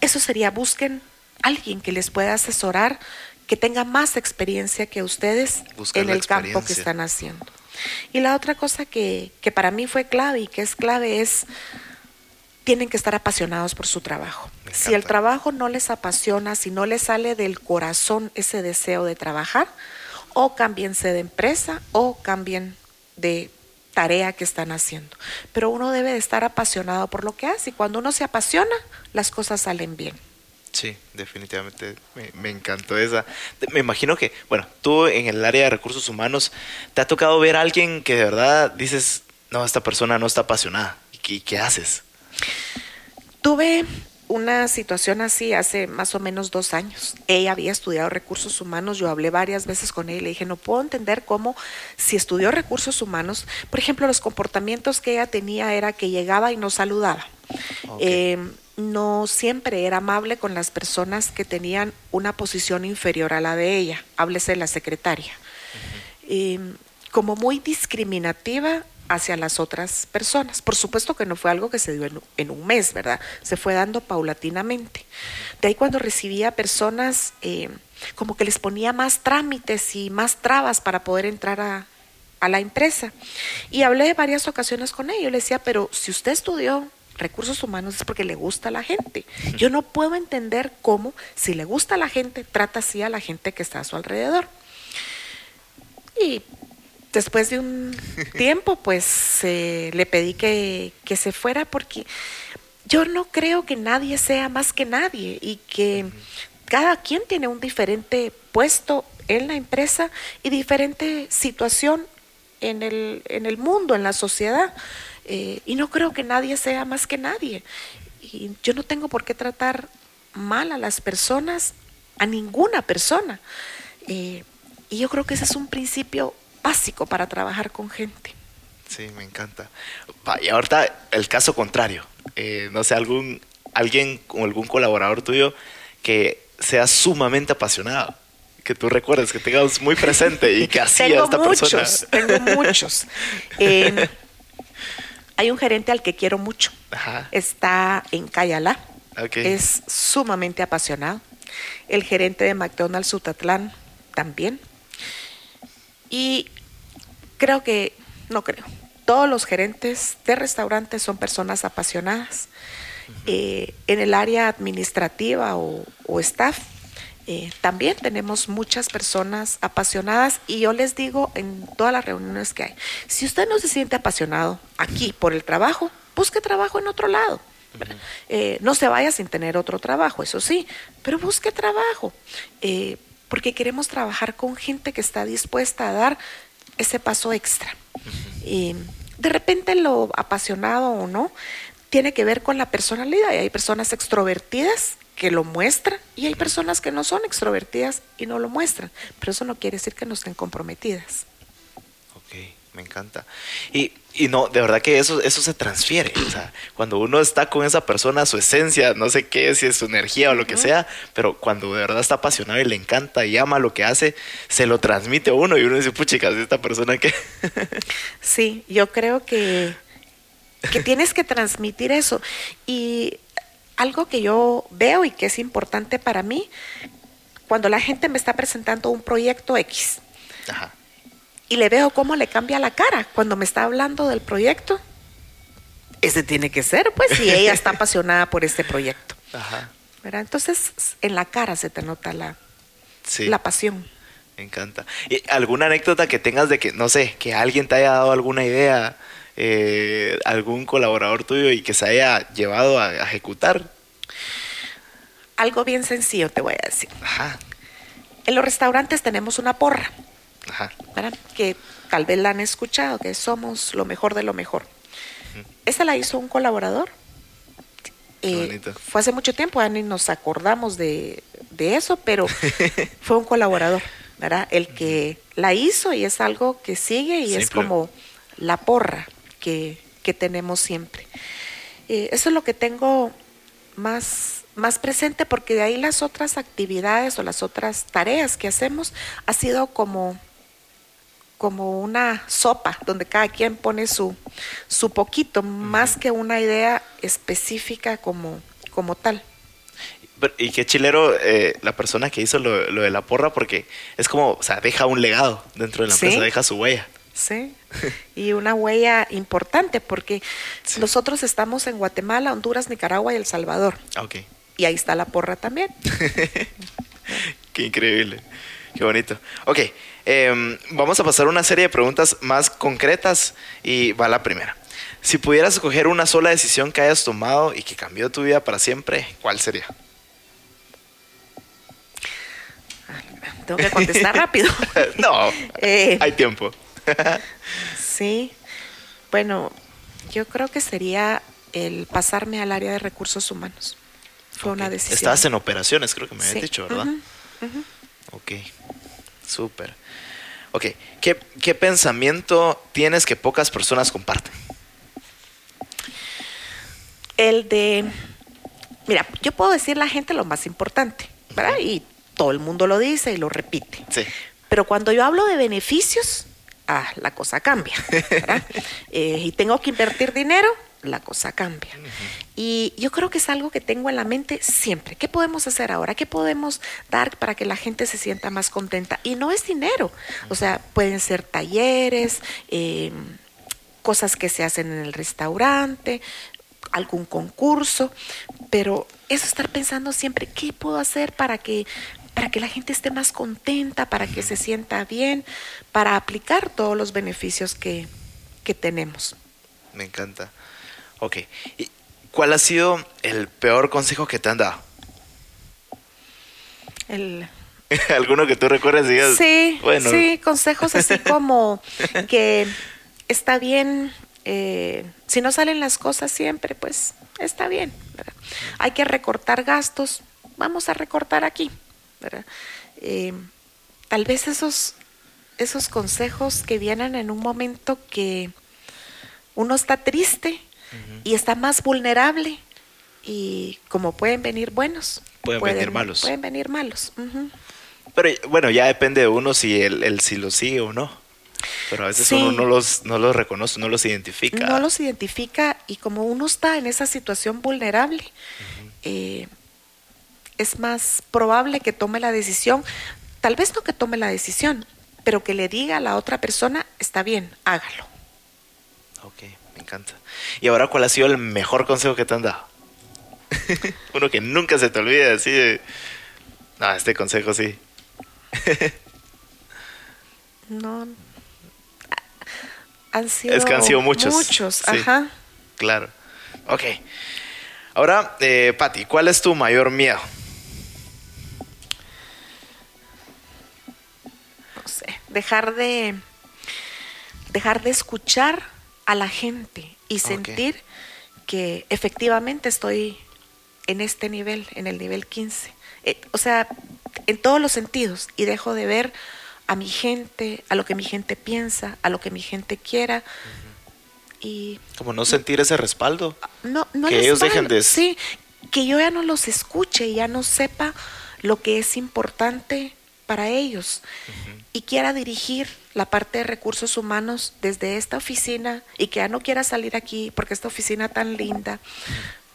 eso sería, busquen alguien que les pueda asesorar, que tenga más experiencia que ustedes Buscar en el campo que están haciendo. Y la otra cosa que, que para mí fue clave y que es clave es, tienen que estar apasionados por su trabajo. Si el trabajo no les apasiona, si no les sale del corazón ese deseo de trabajar, o cámbiense de empresa o cambien de tarea que están haciendo. Pero uno debe de estar apasionado por lo que hace y cuando uno se apasiona, las cosas salen bien. Sí, definitivamente me, me encantó esa. Me imagino que, bueno, tú en el área de recursos humanos, ¿te ha tocado ver a alguien que de verdad dices, no, esta persona no está apasionada? ¿Y qué, y qué haces? Tuve una situación así hace más o menos dos años. Ella había estudiado recursos humanos, yo hablé varias veces con ella y le dije, no puedo entender cómo si estudió recursos humanos, por ejemplo, los comportamientos que ella tenía era que llegaba y no saludaba. Eh, no siempre era amable con las personas que tenían una posición inferior a la de ella, háblese de la secretaria. Eh, como muy discriminativa hacia las otras personas. Por supuesto que no fue algo que se dio en, un- en un mes, ¿verdad? Se fue dando paulatinamente. De ahí cuando recibía personas, eh, como que les ponía más trámites y más trabas para poder entrar a, a la empresa. Y hablé de varias ocasiones con ella. Yo le decía, pero si usted estudió recursos humanos es porque le gusta a la gente. Yo no puedo entender cómo, si le gusta a la gente, trata así a la gente que está a su alrededor. Y después de un tiempo, pues eh, le pedí que, que se fuera porque yo no creo que nadie sea más que nadie y que cada quien tiene un diferente puesto en la empresa y diferente situación en el, en el mundo, en la sociedad. Eh, y no creo que nadie sea más que nadie. Y yo no tengo por qué tratar mal a las personas, a ninguna persona. Eh, y yo creo que ese es un principio básico para trabajar con gente. Sí, me encanta. Y ahorita el caso contrario. Eh, no sé, algún, alguien o algún colaborador tuyo que sea sumamente apasionado. Que tú recuerdes, que tengas muy presente y que hacía tengo esta muchos, persona. tengo muchos. Eh, hay un gerente al que quiero mucho. Ajá. Está en Cayalá. Ok. Es sumamente apasionado. El gerente de McDonald's Sutatlán también. Y creo que, no creo, todos los gerentes de restaurantes son personas apasionadas. Eh, en el área administrativa o, o staff, eh, también tenemos muchas personas apasionadas y yo les digo en todas las reuniones que hay, si usted no se siente apasionado aquí por el trabajo, busque trabajo en otro lado. Eh, no se vaya sin tener otro trabajo, eso sí, pero busque trabajo, eh, porque queremos trabajar con gente que está dispuesta a dar ese paso extra. Y de repente lo apasionado o no tiene que ver con la personalidad. Y hay personas extrovertidas que lo muestran y hay personas que no son extrovertidas y no lo muestran. Pero eso no quiere decir que no estén comprometidas. Ok. Me encanta. Y, y no, de verdad que eso, eso se transfiere. O sea, cuando uno está con esa persona, su esencia, no sé qué, si es su energía o lo que sea, pero cuando de verdad está apasionado y le encanta y ama lo que hace, se lo transmite a uno y uno dice, puchicas, esta persona que... Sí, yo creo que, que tienes que transmitir eso. Y algo que yo veo y que es importante para mí, cuando la gente me está presentando un proyecto X Ajá. Y le veo cómo le cambia la cara cuando me está hablando del proyecto, ese tiene que ser, pues, si ella está apasionada por este proyecto. Ajá. ¿verdad? Entonces, en la cara se te nota la, Sí. la pasión. Me encanta. ¿Y alguna anécdota que tengas de que, no sé, que alguien te haya dado alguna idea, eh, algún colaborador tuyo y que se haya llevado a, a ejecutar? Algo bien sencillo te voy a decir. Ajá, En los restaurantes tenemos una porra, ajá. que tal vez la han escuchado, que somos lo mejor de lo mejor. Esa la hizo un colaborador. Eh, fue hace mucho tiempo, ya ni nos acordamos de, de eso, pero fue un colaborador, ¿verdad? El que la hizo y es algo que sigue y es como la porra que, que tenemos siempre. Eh, eso es lo que tengo más, más presente porque de ahí las otras actividades o las otras tareas que hacemos ha sido como como una sopa donde cada quien pone su, su poquito, más que una idea específica como, como tal. Y qué chilero eh, la persona que hizo lo, lo de la porra, porque es como, o sea, deja un legado dentro de la Sí. empresa, deja su huella. Sí, y una huella importante porque Sí. nosotros estamos en Guatemala, Honduras, Nicaragua y El Salvador. Ah, Ok, Y ahí está la porra también. qué increíble, qué bonito. Ok, em, vamos a pasar una serie de preguntas más concretas y va la primera. Si pudieras escoger una sola decisión que hayas tomado y que cambió tu vida para siempre, ¿cuál sería? Tengo que contestar rápido. no, Eh, hay tiempo. Sí, bueno, yo creo que sería el pasarme al área de recursos humanos. Fue una decisión. Estabas en operaciones, creo que me habías Sí. dicho, ¿verdad? Ujú, Ok, súper. Ok, ¿Qué, ¿qué pensamiento tienes que pocas personas comparten? El de, mira, yo puedo decir la gente lo más importante, ¿verdad? Y todo el mundo lo dice y lo repite. Sí. Pero cuando yo hablo de beneficios, ah, la cosa cambia, ¿verdad? Eh, y tengo que invertir dinero, la cosa cambia. Y yo creo que es algo que tengo en la mente siempre. ¿Qué podemos hacer ahora? ¿Qué podemos dar para que la gente se sienta más contenta? Y no es dinero. O sea, pueden ser talleres, eh, cosas que se hacen en el restaurante, algún concurso, pero eso estar pensando siempre, ¿qué puedo hacer para que para que la gente esté más contenta, para que se sienta bien, para aplicar todos los beneficios que, que tenemos? Me encanta. Ok, ¿y cuál ha sido el peor consejo que te han dado? El, ¿Alguno que tú recuerdes digas? sí, bueno, sí, consejos así como que está bien, eh, si no salen las cosas siempre, pues está bien. ¿verdad? Hay que recortar gastos, vamos a recortar aquí. ¿verdad? Eh, tal vez esos, esos consejos que vienen en un momento que uno está triste y está más vulnerable y como pueden venir buenos, Pueden venir malos. Pueden venir malos. Pero bueno, ya depende de uno si el, el si lo sigue o no. Pero a veces Sí. uno no los, no los reconoce, no los identifica. No los identifica y como uno está en esa situación vulnerable, eh, es más probable que tome la decisión, tal vez no que tome la decisión, pero que le diga a la otra persona, está bien, hágalo. Ok, me encanta. ¿Y ahora cuál ha sido el mejor consejo que te han dado? Uno que nunca se te olvide así de... No, este consejo sí. No. Han sido, Es que han sido muchos. Muchos, Sí. ajá. Claro. Ok. Ahora, eh, Patti, ¿cuál es tu mayor miedo? no sé, dejar de dejar de escuchar a la gente y sentir que efectivamente estoy en este nivel, en el nivel 15. Eh, o sea, en todos los sentidos y dejo de ver a mi gente, a lo que mi gente piensa, a lo que mi gente quiera. Y Como no sentir ese respaldo. no, no Que ellos dejen de- Sí, que yo ya no los escuche y ya no sepa lo que es importante para ellos y quiera dirigir la parte de recursos humanos desde esta oficina y que ya no quiera salir aquí porque esta oficina tan linda.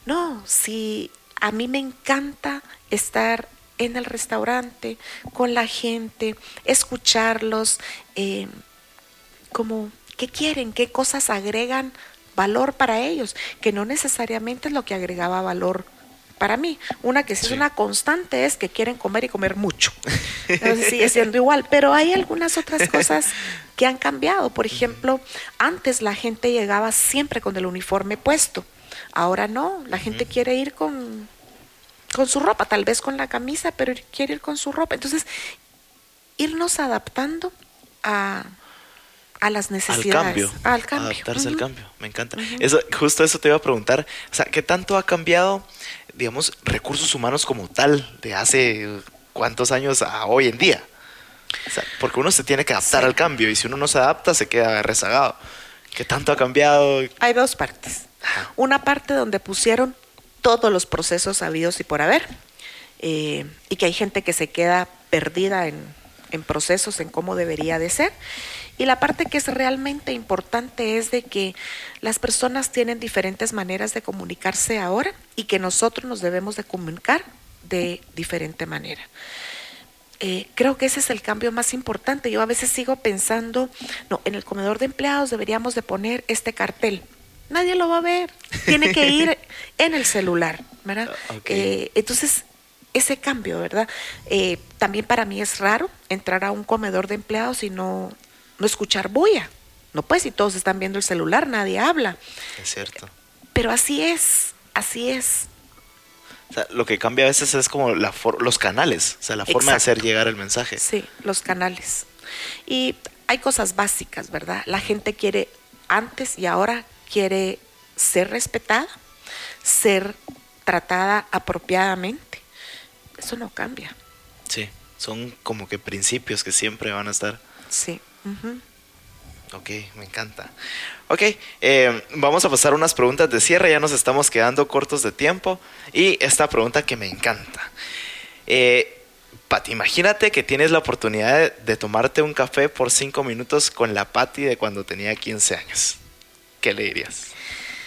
No, si a mí me encanta estar en el restaurante con la gente, escucharlos, eh, como qué quieren, qué cosas agregan valor para ellos, que no necesariamente es lo que agregaba valor para mí. Una que sí, es una constante es que quieren comer y comer mucho. Entonces sigue siendo igual, pero hay algunas otras cosas que han cambiado. Por ejemplo, antes la gente llegaba siempre con el uniforme puesto. Ahora no, la gente quiere ir con con su ropa, tal vez con la camisa, pero quiere ir con su ropa. Entonces, irnos adaptando a, a las Al necesidades. cambio. Al cambio. Adaptarse al Ujú. cambio. Me encanta. eso, justo eso te iba a preguntar. O sea, ¿qué tanto ha cambiado, digamos, recursos humanos como tal de hace cuántos años a hoy en día? O sea, porque uno se tiene que adaptar Sí. al cambio y si uno no se adapta se queda rezagado. ¿Qué tanto ha cambiado? Hay dos partes. Una parte donde pusieron todos los procesos habidos y por haber, eh, y que hay gente que se queda perdida en, en procesos, en cómo debería de ser. Y la parte que es realmente importante es de que las personas tienen diferentes maneras de comunicarse ahora y que nosotros nos debemos de comunicar de diferente manera. Eh, creo que ese es el cambio más importante. Yo a veces sigo pensando, no, en el comedor de empleados deberíamos de poner este cartel. Nadie lo va a ver. Tiene que ir en el celular, ¿verdad? Ah. Eh, entonces, ese cambio, ¿verdad? Eh, también para mí es raro entrar a un comedor de empleados y no, no escuchar bulla. No pues, si todos están viendo el celular, nadie habla. Es cierto. Pero así es, así es. O sea, lo que cambia a veces es como la for- los canales, o sea, la forma de hacer llegar el mensaje. Sí, los canales. Y hay cosas básicas, ¿verdad? La gente quiere, antes y ahora quiere ser respetada, ser tratada apropiadamente. Eso no cambia. Sí, son como que principios que siempre van a estar. Sí. Ujú. Ok, me encanta. Ok, eh, vamos a pasar unas preguntas de cierre, ya nos estamos quedando cortos de tiempo. Y esta pregunta que me encanta. Eh, Pati, imagínate que tienes la oportunidad de, de tomarte un café por cinco minutos con la Pati de cuando tenía 15 años. ¿Qué le dirías?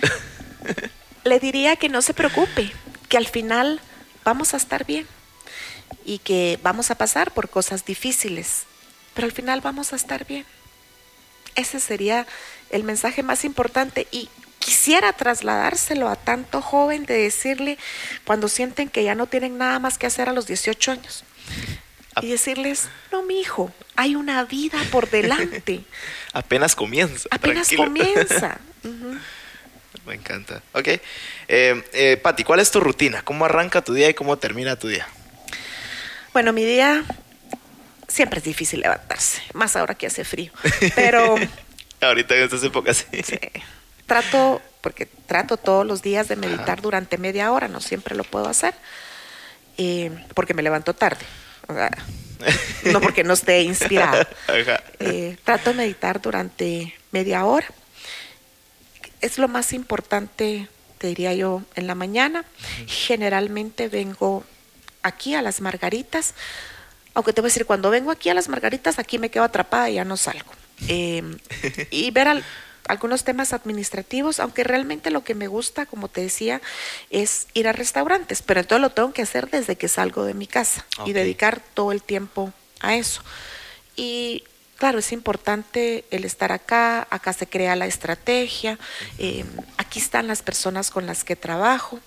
Le diría que no se preocupe, que al final vamos a estar bien y que vamos a pasar por cosas difíciles, pero al final vamos a estar bien. Ese sería el mensaje más importante y quisiera trasladárselo a tanto joven de decirle cuando sienten que ya no tienen nada más que hacer a los 18 años y decirles, no, mi hijo, hay una vida por delante, Apenas comienza. apenas tranquilo. comienza. Me encanta. Ok. Eh, eh, Pati, ¿cuál es tu rutina? ¿Cómo arranca tu día y cómo termina tu día? Bueno, mi día siempre es difícil levantarse, más ahora que hace frío, pero Ahorita en estas épocas sí. sí, trato, porque trato todos los días de meditar durante media hora, no siempre lo puedo hacer, eh, porque me levanto tarde, o sea, no porque no esté inspirada. Ajá. Eh, trato de meditar durante media hora. Es lo más importante, te diría yo, en la mañana. Generalmente vengo aquí a las margaritas, aunque te voy a decir, cuando vengo aquí a las margaritas, aquí me quedo atrapada y ya no salgo. Eh, y ver al- algunos temas administrativos, aunque realmente lo que me gusta, como te decía, es ir a restaurantes, pero entonces lo tengo que hacer desde que salgo de mi casa y dedicar todo el tiempo a eso. Y claro, es importante el estar acá, acá se crea la estrategia, eh, aquí están las personas con las que trabajo.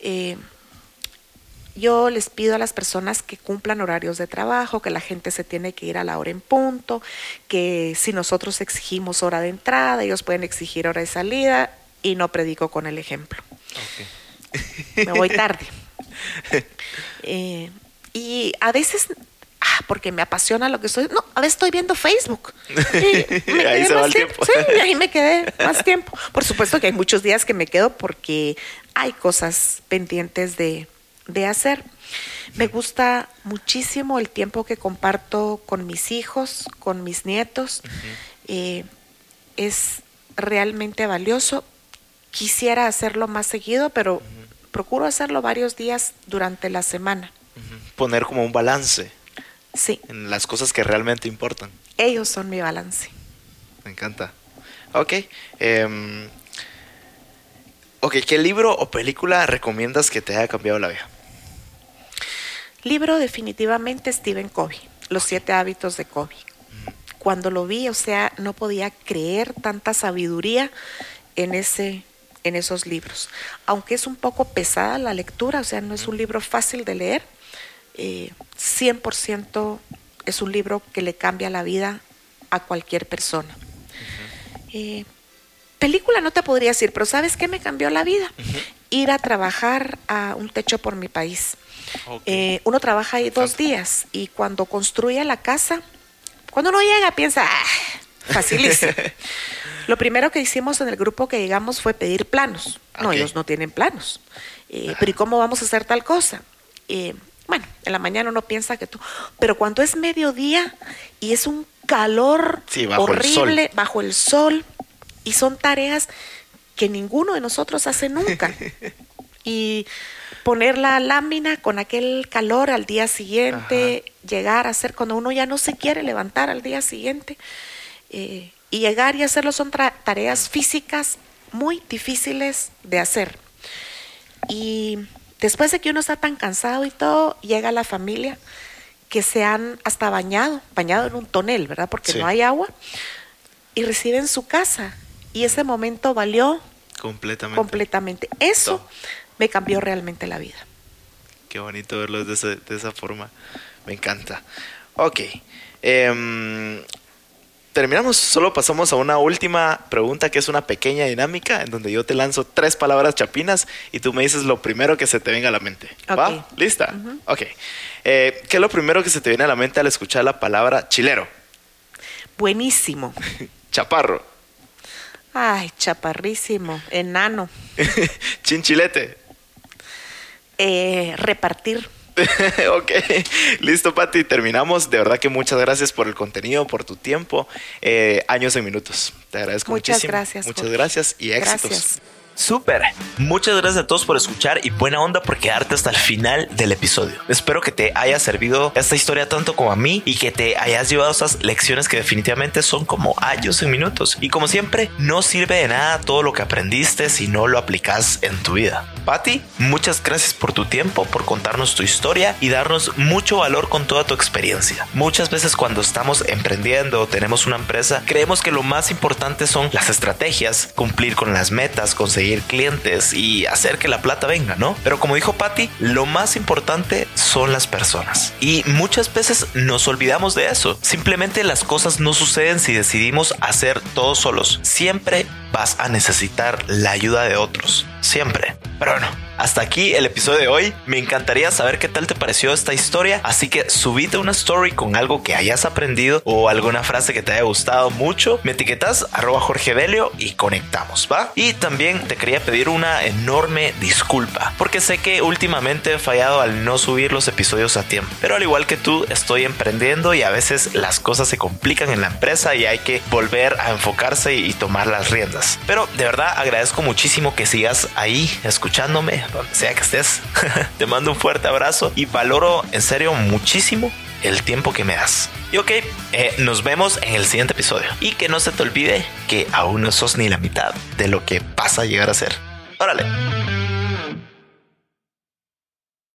eh, yo les pido a las personas que cumplan horarios de trabajo, que la gente se tiene que ir a la hora en punto, que si nosotros exigimos hora de entrada, ellos pueden exigir hora de salida y no predico con el ejemplo. Me voy tarde. Eh, y a veces, ah, porque me apasiona lo que estoy, no, a veces estoy viendo Facebook. Y me Ahí quedé se va más el tiempo. Sí, ahí me quedé más tiempo. Por supuesto que hay muchos días que me quedo porque hay cosas pendientes de, de hacer. Me gusta muchísimo el tiempo que comparto con mis hijos, con mis nietos. Eh, es realmente valioso. Quisiera hacerlo más seguido, pero procuro hacerlo varios días durante la semana. Poner como un balance Sí, en las cosas que realmente importan. ellos son mi balance. Me encanta. Ok. em, ok, ¿qué libro o película recomiendas que te haya cambiado la vida? Libro definitivamente Stephen Covey, Los siete hábitos de Covey. Cuando lo vi, o sea, no podía creer tanta sabiduría en ese en esos libros. Aunque es un poco pesada la lectura, o sea, no es un libro fácil de leer, eh, 100% es un libro que le cambia la vida a cualquier persona. Eh, película no te podría decir, pero ¿sabes qué me cambió la vida? Ir a trabajar a un techo por mi país. Eh, uno trabaja ahí dos días y cuando construye la casa, cuando uno llega piensa, ah, facilísimo. Lo primero que hicimos en el grupo que llegamos fue pedir planos. No, ellos no tienen planos. Eh, pero ¿y cómo vamos a hacer tal cosa? Eh, bueno, en la mañana uno piensa que tú, pero cuando es mediodía y es un calor Sí, bajo el horrible bajo el sol y son tareas que ninguno de nosotros hace nunca. y poner la lámina con aquel calor al día siguiente, llegar a hacer cuando uno ya no se quiere levantar al día siguiente eh, y llegar y hacerlo son tareas físicas muy difíciles de hacer. Y después de que uno está tan cansado y todo, llega la familia que se han hasta bañado, bañado en un tonel, ¿verdad? Porque Sí. no hay agua, y reciben su casa. Y ese momento valió Completamente. completamente. Eso Todo. me cambió realmente la vida. Qué bonito verlo de, ese- de esa forma. Me encanta. Ok. em, terminamos, solo pasamos a una última pregunta que es una pequeña dinámica en donde yo te lanzo tres palabras chapinas y tú me dices lo primero que se te venga a la mente. ¿Va? Ok. ¿Lista? Ok. Eh, ¿Qué es lo primero que se te viene a la mente al escuchar la palabra chilero? Buenísimo. Chaparro. Ay, chaparrísimo, enano. Chinchilete. Eh, repartir. ok, listo Pati, terminamos. De verdad que muchas gracias por el contenido, por tu tiempo. Eh, años en minutos. Te agradezco Muchas muchísimo. gracias, Muchas Jorge. gracias y éxitos. Gracias. Súper. Muchas gracias a todos por escuchar y buena onda por quedarte hasta el final del episodio. Espero que te haya servido esta historia tanto como a mí y que te hayas llevado esas lecciones que definitivamente son como años en minutos. Y como siempre, no sirve de nada todo lo que aprendiste si no lo aplicas en tu vida. Patti, muchas gracias por tu tiempo, por contarnos tu historia y darnos mucho valor con toda tu experiencia. Muchas veces cuando estamos emprendiendo o tenemos una empresa, creemos que lo más importante son las estrategias, cumplir con las metas, conseguir clientes y hacer que la plata venga, ¿no? Pero como dijo Patty, lo más importante son las personas. Y muchas veces nos olvidamos de eso. Simplemente las cosas no suceden si decidimos hacer todo solos. Siempre vas a necesitar la ayuda de otros. Siempre. Pero bueno, hasta aquí el episodio de hoy. Me encantaría saber qué tal te pareció esta historia. Así que subite una story con algo que hayas aprendido o alguna frase que te haya gustado mucho. Me etiquetas arroba y conectamos, ¿va? Y también te quería pedir una enorme disculpa. Porque sé que últimamente he fallado al no subir los episodios a tiempo. Pero al igual que tú, estoy emprendiendo y a veces las cosas se complican en la empresa y hay que volver a enfocarse y tomar las riendas. Pero de verdad agradezco muchísimo que sigas ahí escuchándome, sea que estés. Te mando un fuerte abrazo y valoro en serio muchísimo el tiempo que me das. Y ok, eh, nos vemos en el siguiente episodio. Y que no se te olvide que aún no sos ni la mitad de lo que vas a llegar a ser. Órale.